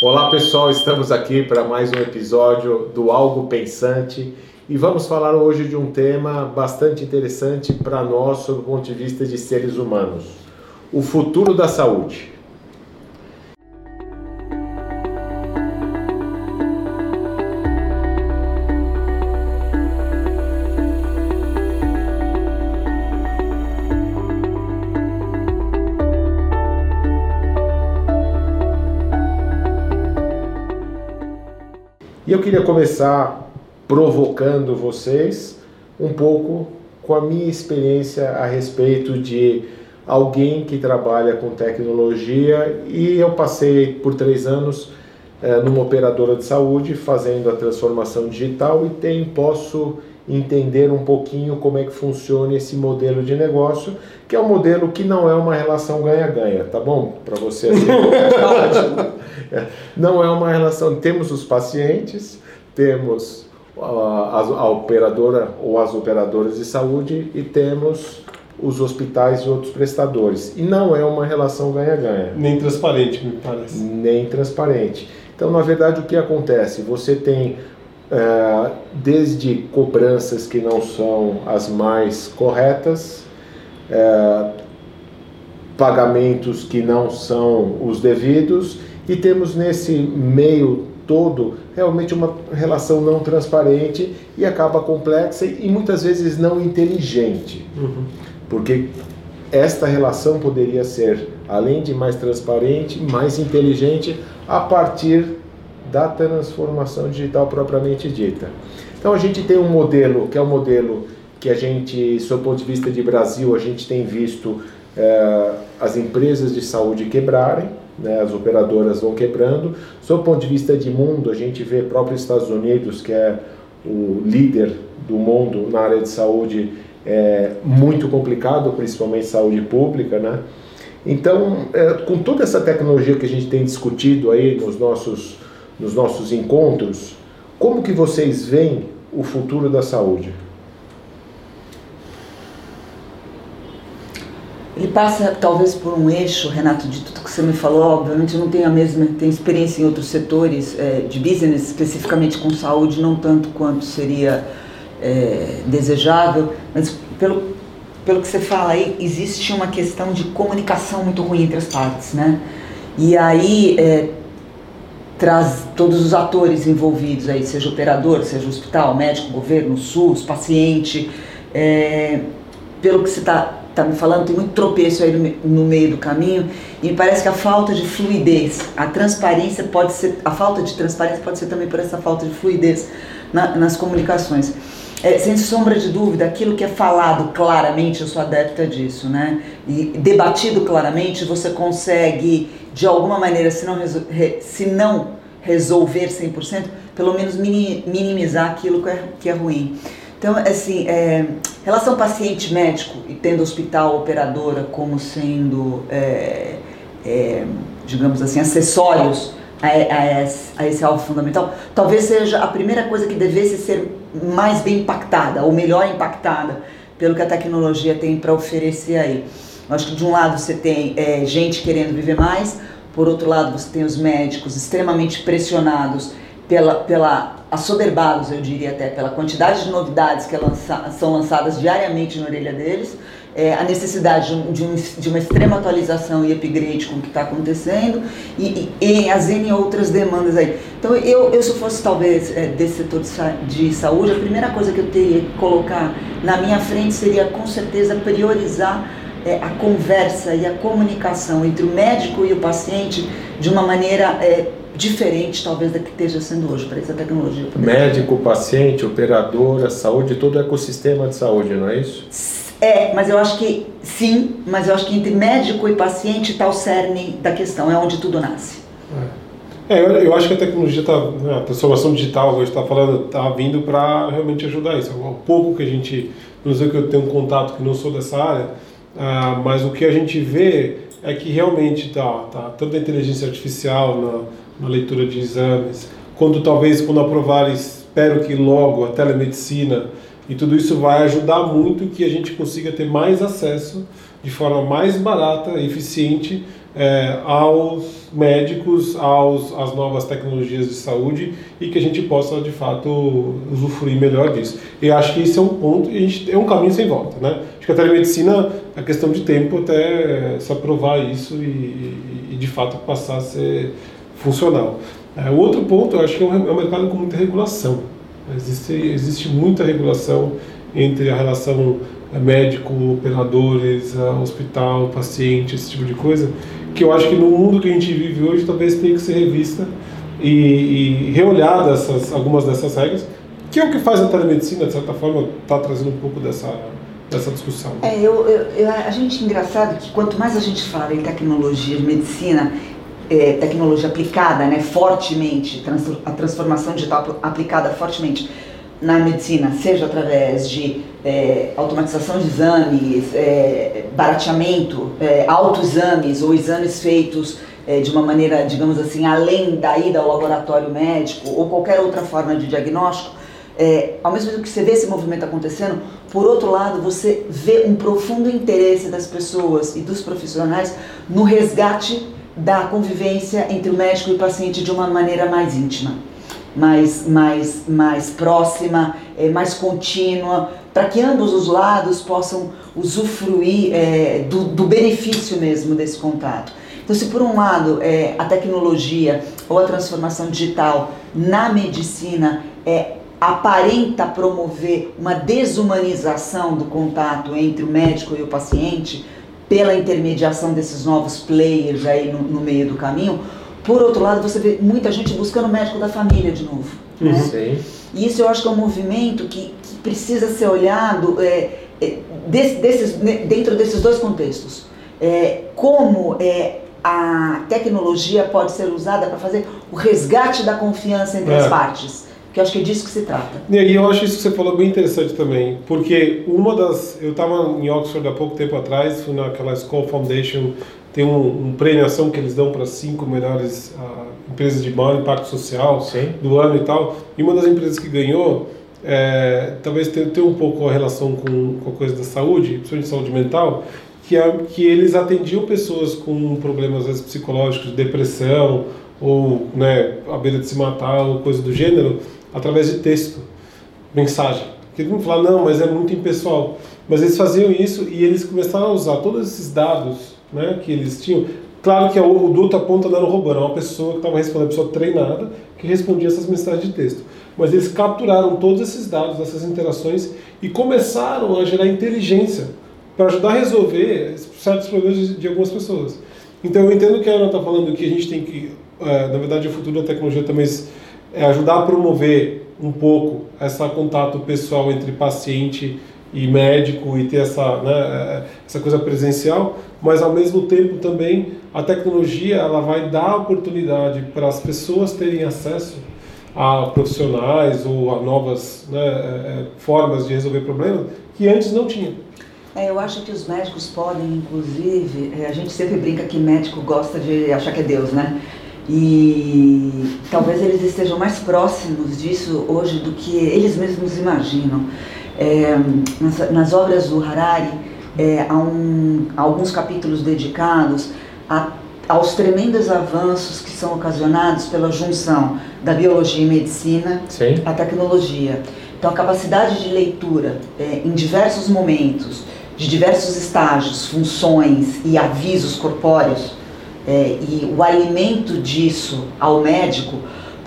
Olá pessoal, estamos aqui para mais um episódio do Algo Pensante e vamos falar hoje de um tema bastante interessante para nós sob o ponto de vista de seres humanos: o futuro da saúde. E eu queria começar provocando vocês um pouco com a minha experiência a respeito de alguém que trabalha com tecnologia e eu passei por três anos é, numa operadora de saúde fazendo a transformação digital e tem, posso entender um pouquinho como é que funciona esse modelo de negócio, que é um modelo que não é uma relação ganha-ganha, tá bom? Para você assim, não é uma relação. Temos os pacientes, temos a, a, a operadora ou as operadoras de saúde e temos os hospitais e outros prestadores. E não é uma relação ganha-ganha. Nem transparente, me parece. Nem transparente. Então, na verdade, o que acontece? Você tem é, desde cobranças que não são as mais corretas, é, pagamentos que não são os devidos, e temos nesse meio todo realmente uma relação não transparente e acaba complexa e muitas vezes não inteligente. Uhum. Porque esta relação poderia ser, além de mais transparente, mais inteligente a partir da transformação digital propriamente dita. Então a gente tem um modelo que é o um modelo que a gente, sob o ponto de vista de Brasil, a gente tem visto é, as empresas de saúde quebrarem, né, as operadoras vão quebrando. Sob o ponto de vista de mundo, a gente vê próprio Estados Unidos, que é o líder do mundo na área de saúde, é muito complicado, principalmente saúde pública, né? Então, é, com toda essa tecnologia que a gente tem discutido aí nos nossos nos nossos encontros, como que vocês veem o futuro da saúde? Ele passa talvez por um eixo, Renato, de tudo que você me falou. Obviamente eu não tenho a mesma, tenho experiência em outros setores é, de business, especificamente com saúde, não tanto quanto seria é, desejável, mas pelo, pelo que você fala aí, existe uma questão de comunicação muito ruim entre as partes, né? E aí é, traz todos os atores envolvidos aí, seja operador, seja hospital, médico, governo, SUS, paciente. Pelo que você está tá me falando, tem muito tropeço aí no, no, meio do caminho e me parece que a falta de fluidez, a transparência pode ser, a falta de transparência pode ser também por essa falta de fluidez na, nas comunicações. É, sem sombra de dúvida, aquilo que é falado claramente, eu sou adepta disso, né? E debatido claramente, você consegue, de alguma maneira, se não, se não resolver 100%, pelo menos minimizar aquilo que é, que é ruim. Então, assim, é, relação paciente-médico e tendo hospital operadora como sendo, é, é, digamos assim, acessórios a, a, a, esse alvo fundamental, talvez seja a primeira coisa que devesse ser mais bem impactada, ou melhor impactada, pelo que a tecnologia tem para oferecer aí. Eu acho que de um lado você tem é, gente querendo viver mais, por outro lado você tem os médicos extremamente pressionados pela, pela assoberbados, eu diria até, pela quantidade de novidades que lança, são lançadas diariamente na orelha deles, é, a necessidade de, um, de, uma extrema atualização e upgrade com o que está acontecendo e, e, e, as N outras demandas aí. Então, eu, eu se fosse talvez é, desse setor de, de saúde, a primeira coisa que eu teria que colocar na minha frente seria com certeza priorizar é, a conversa e a comunicação entre o médico e o paciente de uma maneira é, diferente, talvez, da que esteja sendo hoje, para essa tecnologia. Médico, paciente, operadora, saúde, todo o ecossistema de saúde, não é isso? É, mas eu acho que sim, mas eu acho que entre médico e paciente está o cerne da questão, é onde tudo nasce. É, eu, eu acho que a tecnologia está, né, a transformação digital, hoje está falando, está vindo para realmente ajudar isso. Um pouco que a gente, não sei que eu tenho um contato que não sou dessa área, uh, mas o que a gente vê é que realmente tá, tanto a inteligência artificial na na leitura de exames, quando talvez quando aprovar, espero que logo a telemedicina e tudo isso vai ajudar muito que a gente consiga ter mais acesso de forma mais barata eficiente é, aos médicos, aos às novas tecnologias de saúde e que a gente possa de fato usufruir melhor disso. E acho que isso é um ponto, a gente, é um caminho sem volta, né? Acho que a telemedicina é questão de tempo até se aprovar isso e, e de fato passar a ser funcional. É, o outro ponto, eu acho que é um, é um mercado com muita regulação. Existe, existe muita regulação entre a relação médico, operadores, hospital, paciente, esse tipo de coisa, que eu acho que no mundo que a gente vive hoje talvez tenha que ser revista e, e reolhada essas, algumas dessas regras, que é o que faz a telemedicina, de certa forma, está trazendo um pouco dessa, dessa discussão. É, eu, eu, eu, a gente engraçado que quanto mais a gente fala em tecnologia de medicina, é, tecnologia aplicada, né, fortemente, trans, a transformação digital aplicada fortemente na medicina, seja através de é, automatização de exames, é, barateamento, é, autoexames ou exames feitos é, de uma maneira, digamos assim, além da ida ao laboratório médico ou qualquer outra forma de diagnóstico, é, ao mesmo tempo que você vê esse movimento acontecendo, por outro lado, você vê um profundo interesse das pessoas e dos profissionais no resgate da convivência entre o médico e o paciente de uma maneira mais íntima mais, mais, mais próxima, é, mais contínua, para que ambos os lados possam usufruir é, do, do, benefício mesmo desse contato. Então, se por um lado é, a tecnologia ou a transformação digital na medicina é, aparenta promover uma desumanização do contato entre o médico e o paciente, pela intermediação desses novos players aí no, no meio do caminho, por outro lado, você vê muita gente buscando o médico da família de novo. Né? Sim. E isso eu acho que é um movimento que, que precisa ser olhado é, é, desse, desses, dentro desses dois contextos. É, como é, a tecnologia pode ser usada para fazer o resgate da confiança entre as é. partes. Que eu acho que é disso que se trata. E aí eu acho isso que você falou bem interessante também, porque uma das. Eu estava em Oxford há pouco tempo atrás, fui naquela School Foundation tem um, um premiação que eles dão para cinco melhores uh, empresas de maior impacto social Sim. do ano e tal. E uma das empresas que ganhou, é, talvez tenha, tenha um pouco a relação com, com a coisa da saúde, principalmente saúde mental, que, é, que eles atendiam pessoas com problemas às vezes, psicológicos, depressão, ou né, a beira de se matar, ou coisa do gênero, através de texto, mensagem. Porque todo mundo fala, não, mas é muito impessoal. Mas eles faziam isso e eles começaram a usar todos esses dados né, que eles tinham. Claro que o do outra ponta não era um robô, era uma pessoa que estava respondendo, uma pessoa treinada que respondia essas mensagens de texto. Mas eles capturaram todos esses dados, essas interações e começaram a gerar inteligência para ajudar a resolver certos problemas de, algumas pessoas. Então eu entendo que a Ana está falando que a gente tem que, é, na verdade, o futuro da tecnologia também é ajudar a promover um pouco esse contato pessoal entre paciente e médico e ter essa, né, essa coisa presencial, mas ao mesmo tempo também a tecnologia ela vai dar oportunidade para as pessoas terem acesso a profissionais ou a novas né, é, é, formas de resolver problemas que antes não tinham. É, eu acho que os médicos podem, inclusive, é, a gente sempre brinca que médico gosta de achar que é Deus, né? E talvez eles estejam mais próximos disso hoje do que eles mesmos imaginam. É, nas, nas, obras do Harari, é, há, um, há alguns capítulos dedicados a, aos tremendos avanços que são ocasionados pela junção da biologia e medicina Sim. à tecnologia. Então, a capacidade de leitura é, em diversos momentos, de diversos estágios, funções e avisos corpóreos, é, e o alimento disso ao médico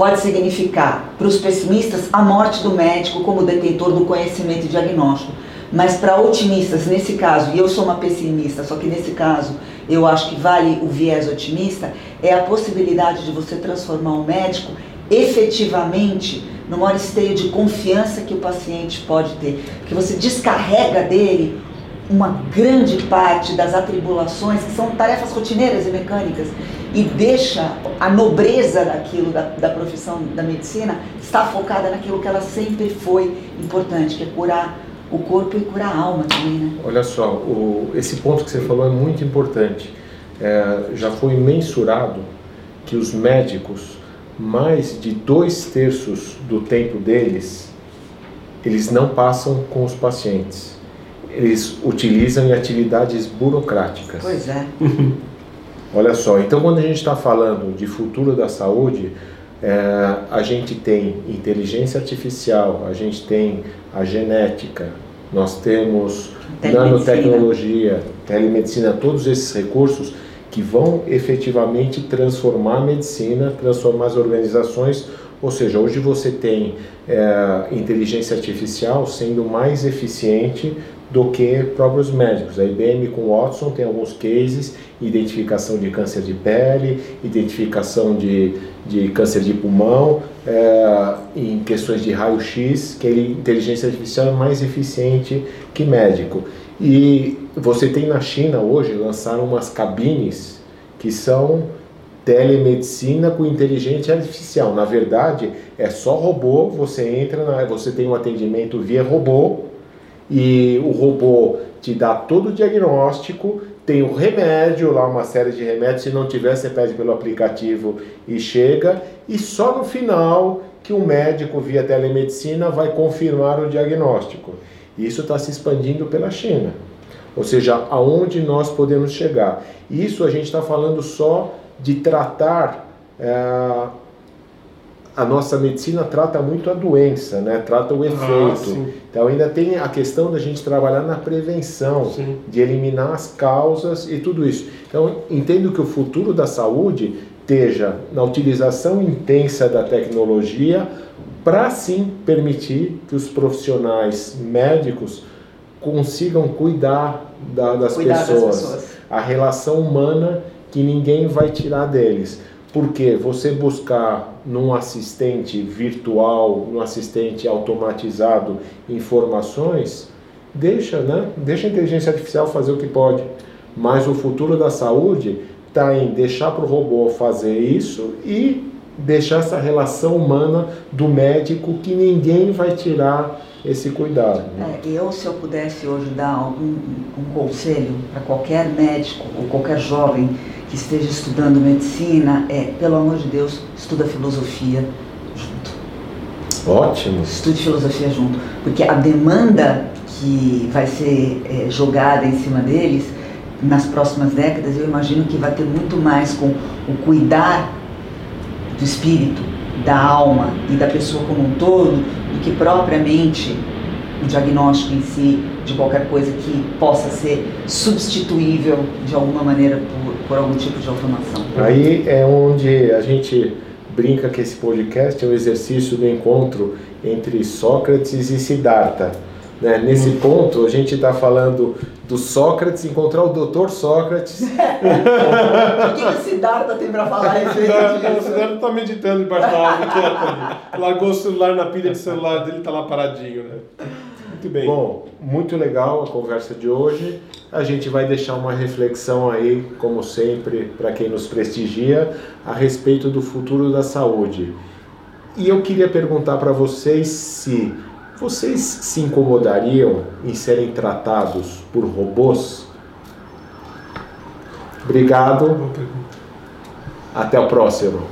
pode significar para os pessimistas a morte do médico como detentor do conhecimento diagnóstico. Mas para otimistas, nesse caso, e eu sou uma pessimista, só que nesse caso eu acho que vale o viés otimista, é a possibilidade de você transformar o médico efetivamente no maior esteio de confiança que o paciente pode ter. Que você descarrega dele uma grande parte das atribulações, que são tarefas rotineiras e mecânicas, e deixa a nobreza daquilo, da, da profissão da medicina, está focada naquilo que ela sempre foi importante, que é curar o corpo e curar a alma também, né? Olha só, o, esse ponto que você falou é muito importante. É, já foi mensurado que os médicos, mais de dois terços do tempo deles, eles não passam com os pacientes eles utilizam em atividades burocráticas. Pois é. Olha só, então quando a gente está falando de futuro da saúde, é, a gente tem inteligência artificial, a gente tem a genética, nós temos nanotecnologia, telemedicina, todos esses recursos que vão efetivamente transformar a medicina, transformar as organizações. Ou seja, hoje você tem é, inteligência artificial sendo mais eficiente do que próprios médicos. A IBM com Watson tem alguns cases, identificação de câncer de pele, identificação de, de câncer de pulmão, é, em questões de raio-x, que a inteligência artificial é mais eficiente que médico. E você tem na China hoje, lançaram umas cabines que são telemedicina com inteligência artificial. Na verdade, é só robô, você entra, na, você tem um atendimento via robô, e o robô te dá todo o diagnóstico, tem o remédio lá, uma série de remédios, se não tiver você pede pelo aplicativo e chega, e só no final que o médico via telemedicina vai confirmar o diagnóstico. Isso está se expandindo pela China. Ou seja, aonde nós podemos chegar. Isso a gente está falando só de tratar é, a nossa medicina trata muito a doença, né? trata o efeito. Ah, então ainda tem a questão da gente trabalhar na prevenção, sim. de eliminar as causas e tudo isso. Então entendo que o futuro da saúde esteja na utilização intensa da tecnologia para sim permitir que os profissionais médicos consigam cuidar da, das, cuidar pessoas, das pessoas, a relação humana que ninguém vai tirar deles. Porque você buscar num assistente virtual, num assistente automatizado informações, deixa, né? Deixa a inteligência artificial fazer o que pode. Mas o futuro da saúde está em deixar para o robô fazer isso e deixar essa relação humana do médico que ninguém vai tirar esse cuidado. Né? É, eu, se eu pudesse hoje dar um conselho para qualquer médico ou qualquer jovem que esteja estudando medicina, é, pelo amor de Deus, estuda filosofia junto. Ótimo. Estude filosofia junto, porque a demanda que vai ser é, jogada em cima deles nas próximas décadas, eu imagino que vai ter muito mais com o cuidar do espírito, da alma e da pessoa como um todo, do que propriamente o diagnóstico em si de qualquer coisa que possa ser substituível de alguma maneira por, por algum tipo de automação. Aí é onde a gente brinca que esse podcast é um exercício do encontro entre Sócrates e Siddhartha. Né? Nesse hum. ponto, a gente está falando do Sócrates encontrar o doutor Sócrates. o que, o Siddhartha tem para falar a respeito disso? O Siddhartha está meditando embaixo da árvore, quieto ali. Largou o celular na pilha de celular dele, está lá paradinho, né? Muito bem. Bom, muito legal a conversa de hoje. A gente vai deixar uma reflexão aí, como sempre, para quem nos prestigia, a respeito do futuro da saúde. E eu queria perguntar para vocês se vocês se incomodariam em serem tratados por robôs? Obrigado. Até o próximo.